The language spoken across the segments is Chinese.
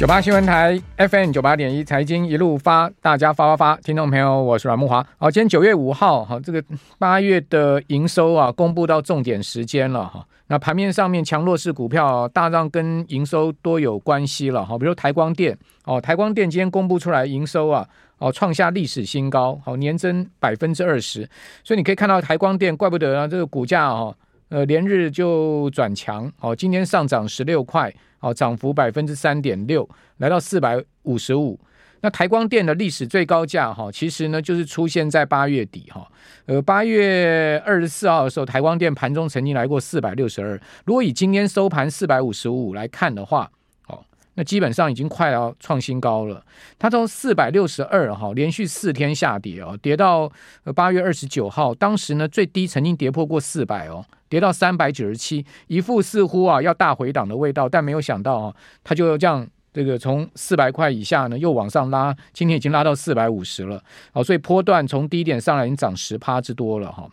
九八新闻台 FM 九八点一财经一路发，大家发发发，听众朋友，我是阮木华。好，今天九月五号，哈，这个八月的营收啊，公布到重点时间了哈。那盘面上面强弱势股票大让跟营收多有关系了哈。比如台光电哦，台光电今天公布出来营收啊，哦，创下历史新高，好，年增百分之二十。所以你可以看到台光电，怪不得啊，这个股价啊，呃，连日就转强，哦，今天上涨十六块。哦，涨幅百分之三点六，来到四百五十五。那台光电的历史最高价哈，其实呢就是出现在八月底哈。呃，八月二十四号的时候，台光电盘中曾经来过四百六十二。如果以今天收盘四百五十五来看的话，哦，那基本上已经快要创新高了。它从四百六十二哈，连续四天下跌哦，跌到八月二十九号，当时呢最低曾经跌破过四百哦。跌到三百九十七，一副似乎啊要大回档的味道，但没有想到啊，它就这样这个从四百块以下呢又往上拉，今天已经拉到四百五十了，好，所以波段从低点上来已经涨十趴之多了哈。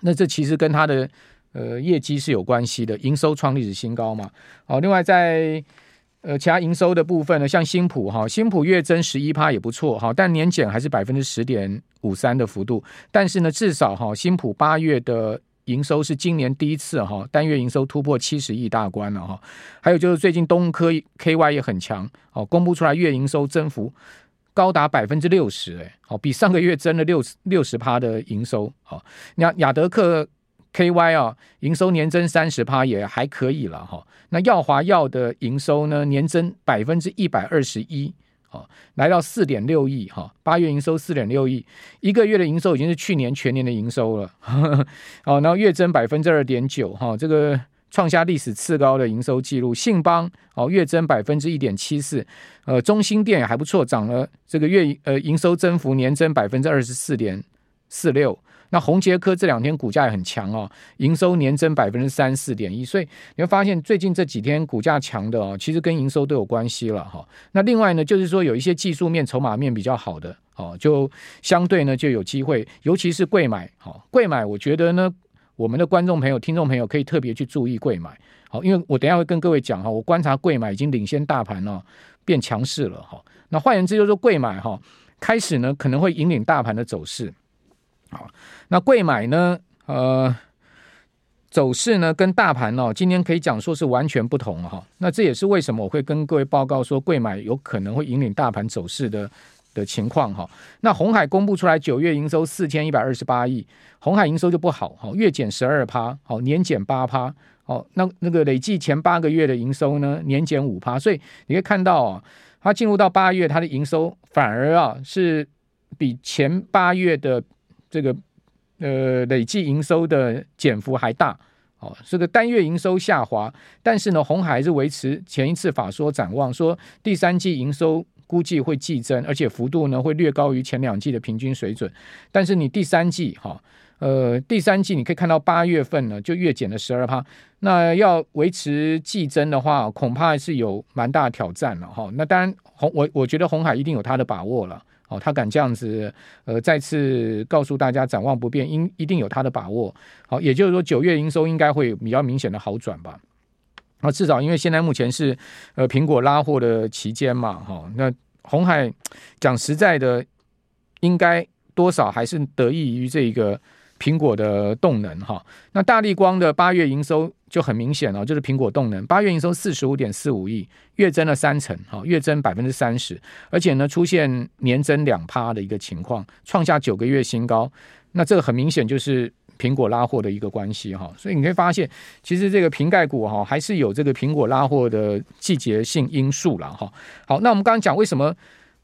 那这其实跟它的呃业绩是有关系的，营收创历史新高嘛。好，另外在呃其他营收的部分呢，像新普哈，新普月增十一趴也不错哈，但年减还是百分之十点五三的幅度，但是呢至少哈新普八月的。营收是今年第一次哈，单月营收突破七十亿大关了哈。还有就是最近东科 KY 也很强哦，公布出来月营收增幅高达百分之六十，哎，好，比上个月增了六十六十趴的营收。好，那亚德克 KY 啊，营收年增三十趴也还可以了哈。那耀华药的营收呢，年增百分之一百二十一。哦，来到四点六亿哈，八月营收四点六亿，一个月的营收已经是去年全年的营收了。好，然后月增百分之二点九哈，这个创下历史次高的营收记录。信邦哦，月增百分之一点七四，呃，中兴店也还不错，涨了这个月呃营收增幅年增百分之二十四点四六。那宏杰科这两天股价也很强哦，营收年增百分之三四点一，所以你会发现最近这几天股价强的哦，其实跟营收都有关系了哈。那另外呢，就是说有一些技术面、筹码面比较好的哦，就相对呢就有机会，尤其是贵买哦，贵买我觉得呢，我们的观众朋友、听众朋友可以特别去注意贵买好，因为我等下会跟各位讲哈，我观察贵买已经领先大盘哦，变强势了哈。那换言之就是说贵买哈，开始呢可能会引领大盘的走势。好，那贵买呢？呃，走势呢跟大盘哦，今天可以讲说是完全不同哈。那这也是为什么我会跟各位报告说，贵买有可能会引领大盘走势的的情况哈。那红海公布出来九月营收四千一百二十八亿，红海营收就不好哈，月减十二趴，好，年减八趴，好，那那个累计前八个月的营收呢，年减五趴，所以你可以看到啊，它进入到八月，它的营收反而啊是比前八月的。这个呃累计营收的减幅还大哦，这个单月营收下滑，但是呢，红海是维持前一次法说展望，说第三季营收估计会季增，而且幅度呢会略高于前两季的平均水准。但是你第三季哈，呃，第三季你可以看到八月份呢就月减了十二趴，那要维持季增的话，恐怕是有蛮大挑战了哈。那当然红我我觉得红海一定有他的把握了。哦，他敢这样子，呃，再次告诉大家展望不变，应一定有他的把握。好，也就是说九月营收应该会比较明显的好转吧。啊，至少因为现在目前是呃苹果拉货的期间嘛，哈，那红海讲实在的，应该多少还是得益于这个苹果的动能哈。那大立光的八月营收。就很明显了，就是苹果动能八月营收四十五点四五亿，月增了三成，哈，月增百分之三十，而且呢出现年增两趴的一个情况，创下九个月新高。那这个很明显就是苹果拉货的一个关系，哈，所以你可以发现，其实这个瓶盖股哈还是有这个苹果拉货的季节性因素了，哈。好，那我们刚刚讲为什么，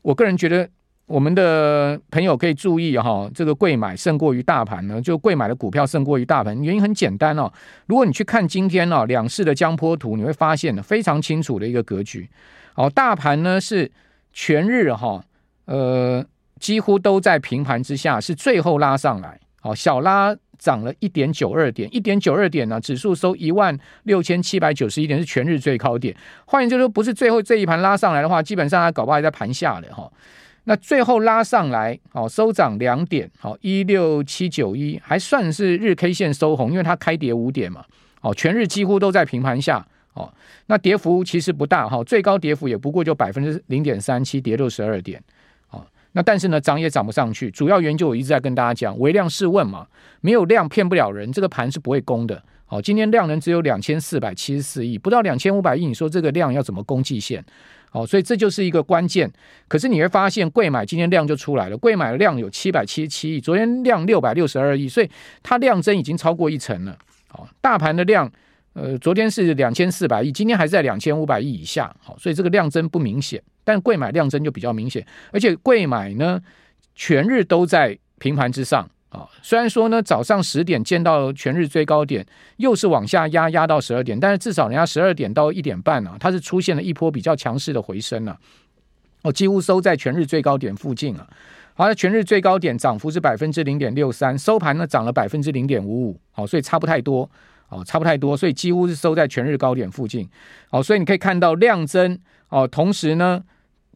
我个人觉得。我们的朋友可以注意哈，这个贵买胜过于大盘呢，就贵买的股票胜过于大盘，原因很简单哦。如果你去看今天哦两市的江波图，你会发现非常清楚的一个格局。哦，大盘呢是全日哈，呃，几乎都在平盘之下，是最后拉上来，哦，小拉涨了一点九二点，一点九二点呢，指数收一万六千七百九十一点，是全日最高点。换言之，说不是最后这一盘拉上来的话，基本上它搞不好在盘下的哈。那最后拉上来，好收涨两点，好一六七九一，还算是日 K 线收红，因为它开跌五点嘛，哦全日几乎都在平盘下，哦，那跌幅其实不大哈，最高跌幅也不过就百分之零点三七，跌六十二点。那但是呢，涨也涨不上去，主要原因就我一直在跟大家讲，唯量是问嘛，没有量骗不了人，这个盘是不会攻的。好，今天量能只有两千四百七十四亿，不到两千五百亿，你说这个量要怎么攻季线？好，所以这就是一个关键。可是你会发现，贵买今天量就出来了，贵买的量有七百七十七亿，昨天量六百六十二亿，所以它量增已经超过一成了。好，大盘的量。呃，昨天是两千四百亿，今天还是在两千五百亿以下，好，所以这个量增不明显，但贵买量增就比较明显，而且贵买呢全日都在平盘之上啊。虽然说呢早上十点见到全日最高点，又是往下压压到十二点，但是至少人家十二点到一点半啊，它是出现了一波比较强势的回升了，哦，几乎收在全日最高点附近啊。好，全日最高点涨幅是百分之零点六三，收盘呢涨了百分之零点五五，好，所以差不太多。哦，差不太多，所以几乎是收在全日高点附近。哦，所以你可以看到量增哦，同时呢，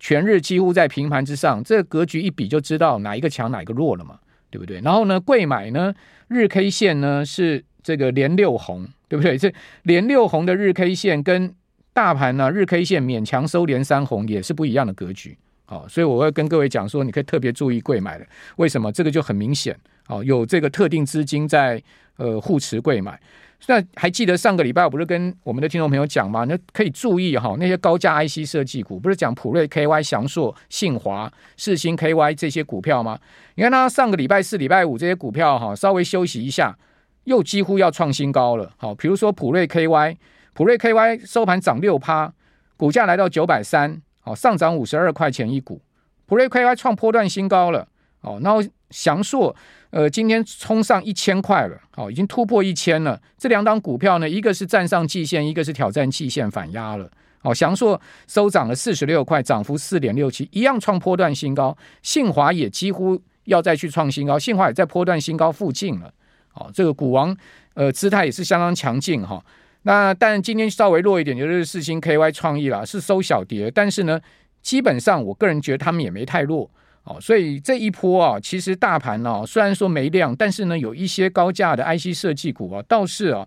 全日几乎在平盘之上，这个格局一比就知道哪一个强哪一个弱了嘛，对不对？然后呢，贵买呢，日 K 线呢是这个连六红，对不对？这连六红的日 K 线跟大盘呢日 K 线勉强收连三红也是不一样的格局。哦，所以我会跟各位讲说，你可以特别注意贵买的，为什么？这个就很明显哦，有这个特定资金在呃护持贵买。那还记得上个礼拜我不是跟我们的听众朋友讲吗？那可以注意哈，那些高价 IC 设计股，不是讲普瑞 KY、祥硕、信华、世芯 KY 这些股票吗？你看它上个礼拜四、礼拜五这些股票哈，稍微休息一下，又几乎要创新高了。好，比如说普瑞 KY，普瑞 KY 收盘涨六趴，股价来到九百三，好，上涨五十二块钱一股，普瑞 KY 创波段新高了。哦，然后祥硕。呃，今天冲上一千块了，好，已经突破一千了。这两档股票呢，一个是站上季线，一个是挑战季线反压了。好，祥硕收涨了四十六块，涨幅四点六七，一样创波段新高。信华也几乎要再去创新高，信华也在波段新高附近了。好，这个股王呃姿态也是相当强劲哈。那但今天稍微弱一点，就是四星 KY 创意了，是收小跌，但是呢，基本上我个人觉得他们也没太弱。哦，所以这一波啊，其实大盘呢、啊，虽然说没量，但是呢，有一些高价的 IC 设计股啊，倒是啊，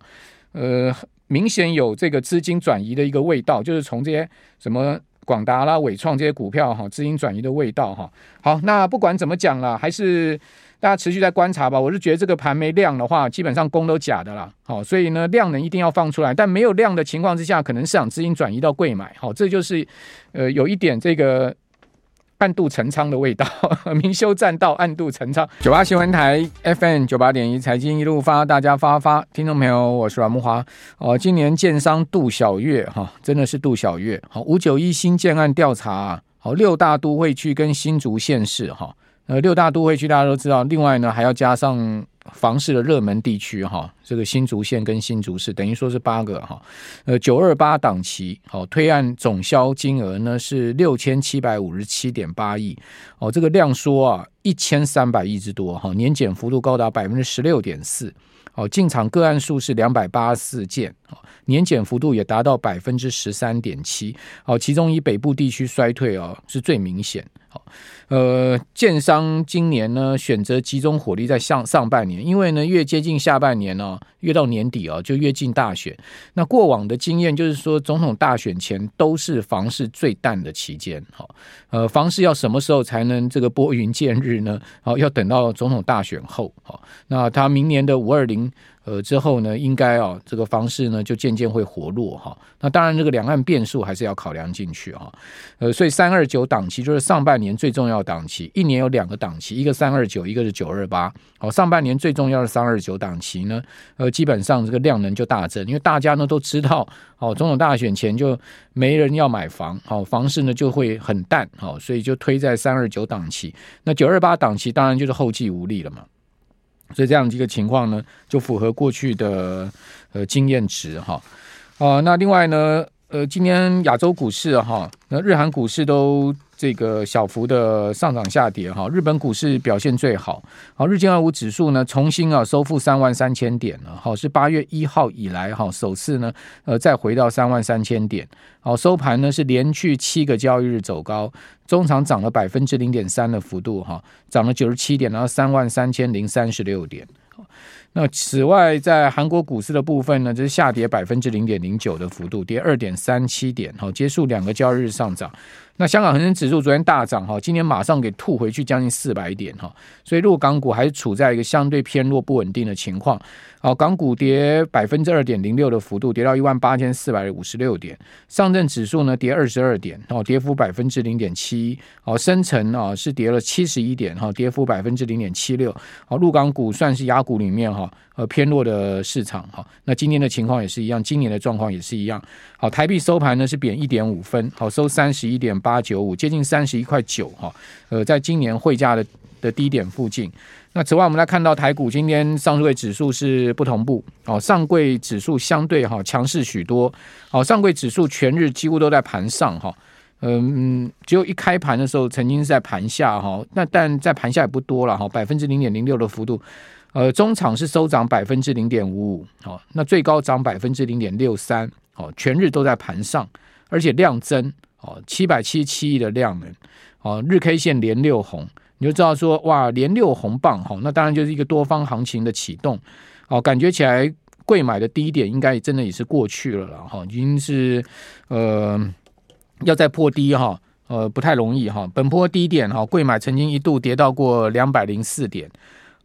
呃，明显有这个资金转移的一个味道，就是从这些什么广达啦、纬创这些股票哈、资金转移的味道哈、好，那不管怎么讲啦，还是大家持续在观察吧。我是觉得这个盘没量的话，基本上攻都假的啦。好，所以呢，量能一定要放出来，但没有量的情况之下，可能市场资金转移到柜买。好，这就是呃，有一点这个。暗度陈仓的味道，明修栈道，暗度陈仓。九八新闻台 FM 九八点一，财经一路发，大家发发。听众朋友，我是阮木华。哦，今年建商杜小月哈，真的是杜小月。好，五九一新建案调查，好，六大都会区跟新竹县市哈，呃，六大都会区大家都知道，另外呢还要加上。房市的热门地区哈，这个新竹县跟新竹市等于说是八个哈，呃九二八档期好，推案总销金额呢是六千七百五十七点八亿。哦，这个量缩啊一千三百亿之多哈，年减幅度高达百分之十六点四。哦，进场个案数是两百八十四件哦，年减幅度也达到百分之十三点七。哦，其中以北部地区衰退哦是最明显。好呃，建商今年呢选择集中火力在上上半年，因为呢越接近下半年呢、哦，越到年底啊、哦，就越近大选。那过往的经验就是说，总统大选前都是房市最淡的期间。好，呃，房市要什么时候才能这个拨云见日呢？好，要等到总统大选后。好，那他明年的五二零。呃，之后呢，应该啊，这个房市呢就渐渐会活络哈。那当然，这个两岸变数还是要考量进去哈。呃，所以三二九档期就是上半年最重要档期，一年有两个档期，一个三二九，一个是九二八。好，上半年最重要的三二九档期呢，呃，基本上这个量能就大增，因为大家呢都知道，哦，总统大选前就没人要买房，好，房市呢就会很淡，好，所以就推在三二九档期。那九二八档期当然就是后继无力了嘛。所以这样一个情况呢，就符合过去的呃经验值哈。呃，那另外呢，呃，今天亚洲股市哈，那日韩股市都。这个小幅的上涨下跌哈，日本股市表现最好，好，日经二五指数呢重新啊收复三万三千点了，好，是八月一号以来哈首次呢呃再回到三万三千点，好，收盘呢是连续七个交易日走高，中场涨了百分之零点三的幅度哈，涨了九十七点，然后三万三千零三十六点。那此外，在韩国股市的部分呢，就是下跌百分之零点零九的幅度，跌二点三七点，好，结束两个交易日上涨。那香港恒生指数昨天大涨哈，今天马上给吐回去将近四百点哈，所以陆港股还是处在一个相对偏弱不稳定的情况。好，港股跌百分之二点零六的幅度，跌到一万八千四百五十六点。上证指数呢跌二十二点，哦，跌幅百分之零点七一。深成啊是跌了七十一点，哈，跌幅百分之零点七六。好，陆港股算是亚股里面哈呃偏弱的市场哈。那今天的情况也是一样，今年的状况也是一样。好，台币收盘呢是贬一点五分，好，收三十一点八九五，接近三十一块九哈，呃，在今年汇价的的低点附近。那此外，我们来看到台股今天上柜指数是不同步，哦，上柜指数相对哈强势许多，哦，上柜指数全日几乎都在盘上哈，嗯，只有一开盘的时候曾经是在盘下哈，那但在盘下也不多了哈，百分之零点零六的幅度，呃，中场是收涨百分之零点五五，哦，那最高涨百分之零点六三。哦，全日都在盘上，而且量增哦，七百七十七亿的量能哦，日 K 线连六红，你就知道说哇，连六红棒哈，那当然就是一个多方行情的启动哦，感觉起来贵买的低点应该真的也是过去了了哈，已经是呃要再破低哈，呃不太容易哈，本波低点哈，贵买曾经一度跌到过两百零四点，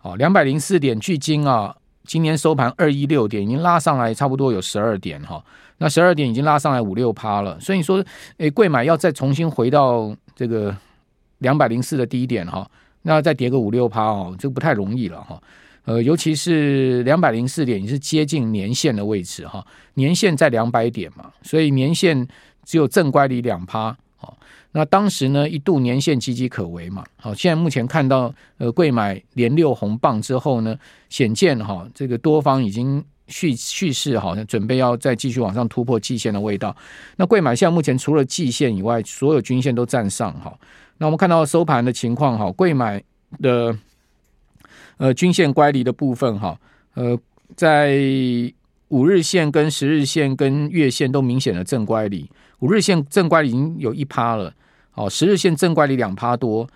哦，两百零四点距今啊，今年收盘二一六点，已经拉上来差不多有十二点哈。那十二点已经拉上来五六趴了，所以说，诶，贵买要再重新回到这个两百零四的低点哈，那再跌个五六趴哦，就不太容易了哈。呃，尤其是两百零四点，也是接近年线的位置哈，年线在两百点嘛，所以年线只有正乖离两趴。那当时呢，一度年线岌岌可危嘛。好，现在目前看到呃，贵买连六红棒之后呢，显见哈，这个多方已经。蓄蓄势好像准备要再继续往上突破季线的味道。那贵买现在目前除了季线以外，所有均线都站上哈。那我们看到收盘的情况哈，柜买的呃均线乖离的部分哈，呃，在五日线跟十日线跟月线都明显的正乖离。五日线正乖离已经有一趴了，哦，十日线正乖离两趴多。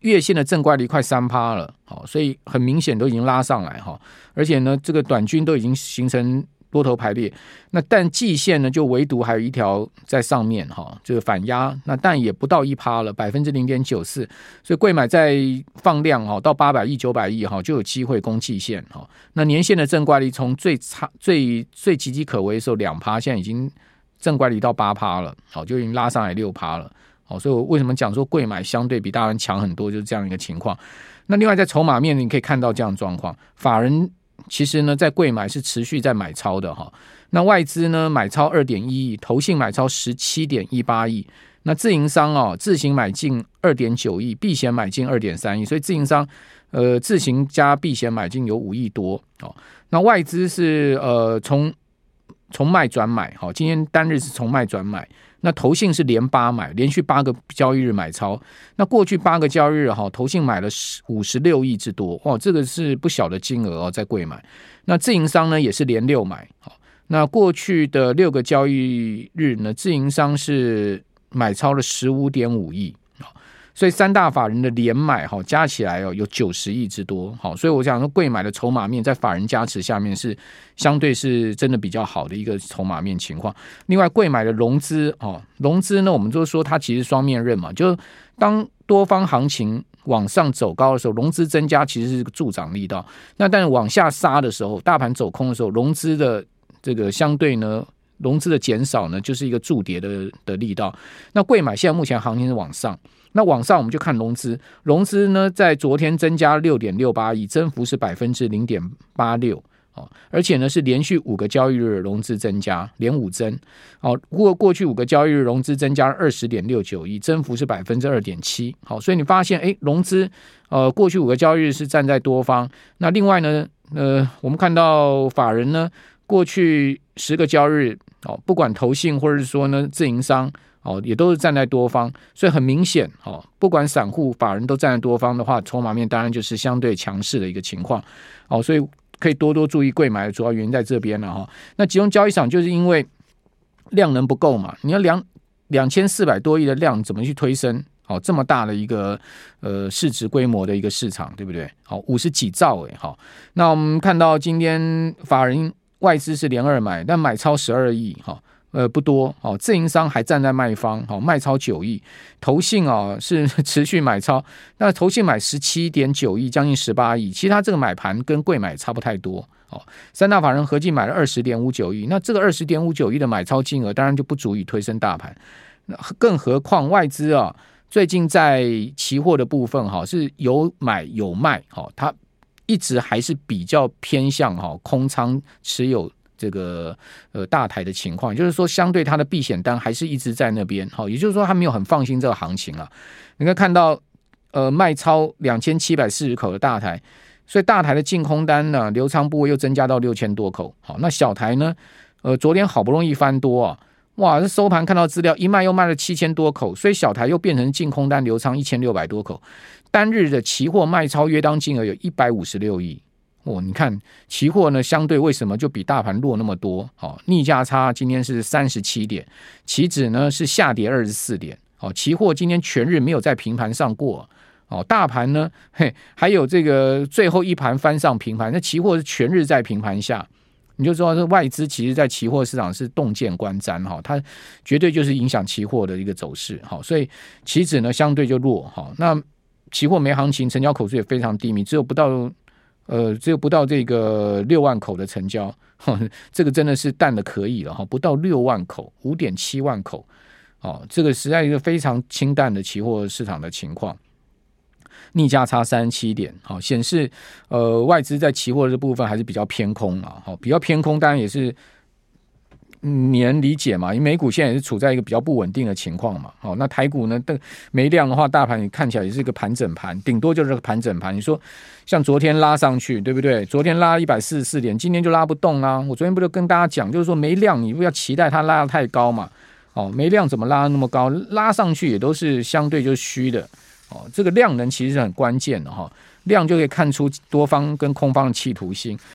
月线的正乖离快三趴了，好，所以很明显都已经拉上来哈，而且呢，这个短均都已经形成多头排列，那但季线呢，就唯独还有一条在上面哈，这个反压，那但也不到一趴了，百分之零点九四，所以贵买在放量哈，到八百亿九百亿哈，就有机会攻季线哈，那年线的正乖离从最差最最岌岌可危的时候两趴，现在已经正乖离到八趴了，好，就已经拉上来六趴了。哦，所以我为什么讲说柜买相对比大盘强很多，就是这样一个情况。那另外在筹码面，你可以看到这样状况，法人其实呢在柜买是持续在买超的哈。那外资呢买超二点一亿，投信买超十七点一八亿，那自营商哦自行买进二点九亿，避险买进二点三亿，所以自营商呃自行加避险买进有五亿多哦。那外资是呃从从卖转买，好，今天单日是从卖转买。那投信是连八买，连续八个交易日买超。那过去八个交易日哈，投信买了十五十六亿之多，哇，这个是不小的金额哦，在贵买。那自营商呢也是连六买，好，那过去的六个交易日呢，自营商是买超了十五点五亿。所以三大法人的连买哈，加起来哦有九十亿之多，好，所以我想说贵买的筹码面在法人加持下面是相对是真的比较好的一个筹码面情况。另外贵买的融资哦，融资呢，我们就是说它其实双面刃嘛，就当多方行情往上走高的时候，融资增加其实是助长力道。那但往下杀的时候，大盘走空的时候，融资的这个相对呢，融资的减少呢，就是一个筑跌的的力道。那贵买现在目前行情是往上。那往上我们就看融资，融资呢在昨天增加六点六八亿，增幅是百分之零点八六哦，而且呢是连续五个交易日融资增加，连五增哦。过过去五个交易日融资增加二十点六九亿，增幅是百分之二点七。好，所以你发现诶，融资呃过去五个交易日是站在多方。那另外呢，呃，我们看到法人呢过去十个交易日哦，不管投信或者是说呢自营商。哦，也都是站在多方，所以很明显，哦，不管散户、法人都站在多方的话，筹码面当然就是相对强势的一个情况。哦，所以可以多多注意柜买的主要原因在这边了哈。那集中交易场就是因为量能不够嘛，你要两两千四百多亿的量怎么去推升？哦，这么大的一个呃市值规模的一个市场，对不对？好，五十几兆哎，好，那我们看到今天法人外资是连二买，但买超十二亿，哈，呃不多，哦，自营商还站在卖方，好，卖超九亿，投信啊是 持续买超，那投信买十七点九亿，将近十八亿，其他这个买盘跟贵买差不太多，哦，三大法人合计买了二十点五九亿，那这个二十点五九亿的买超金额，当然就不足以推升大盘，那更何况外资啊。最近在期货的部分哈，是有买有卖哈，它一直还是比较偏向哈空仓持有这个呃大台的情况，就是说相对它的避险单还是一直在那边哈，也就是说它没有很放心这个行情啊。你可以看到呃卖超两千七百四十口的大台，所以大台的净空单呢留仓部位又增加到六千多口。好，那小台呢，呃昨天好不容易翻多啊。哇，这收盘看到资料，一卖又卖了七千多口，所以小台又变成净空单留仓一千六百多口，单日的期货卖超约当金额有一百五十六亿。哦，你看期货呢，相对为什么就比大盘弱那么多？哦，逆价差今天是三十七点，期指呢是下跌二十四点。哦，期货今天全日没有在平盘上过。哦，大盘呢，嘿，还有这个最后一盘翻上平盘，那期货是全日在平盘下。你就知道，这外资其实，在期货市场是洞见观瞻哈，它绝对就是影响期货的一个走势哈，所以期指呢相对就弱哈。那期货没行情，成交口数也非常低迷，只有不到呃，只有不到这个六万口的成交，这个真的是淡的可以了哈，不到六万口，五点七万口，哦，这个实在一个非常清淡的期货市场的情况。逆价差三十七点，好，显示呃外资在期货的这部分还是比较偏空啊，好，比较偏空，当然也是你能理解嘛，因为美股现在也是处在一个比较不稳定的情况嘛，好，那台股呢，但没量的话，大盘也看起来也是一个盘整盘，顶多就是个盘整盘。你说像昨天拉上去，对不对？昨天拉一百四十四点，今天就拉不动啊。我昨天不就跟大家讲，就是说没量，你不要期待它拉得太高嘛，哦，没量怎么拉那么高？拉上去也都是相对就虚的。哦，这个量能其实是很关键的哈，量就可以看出多方跟空方的企图心。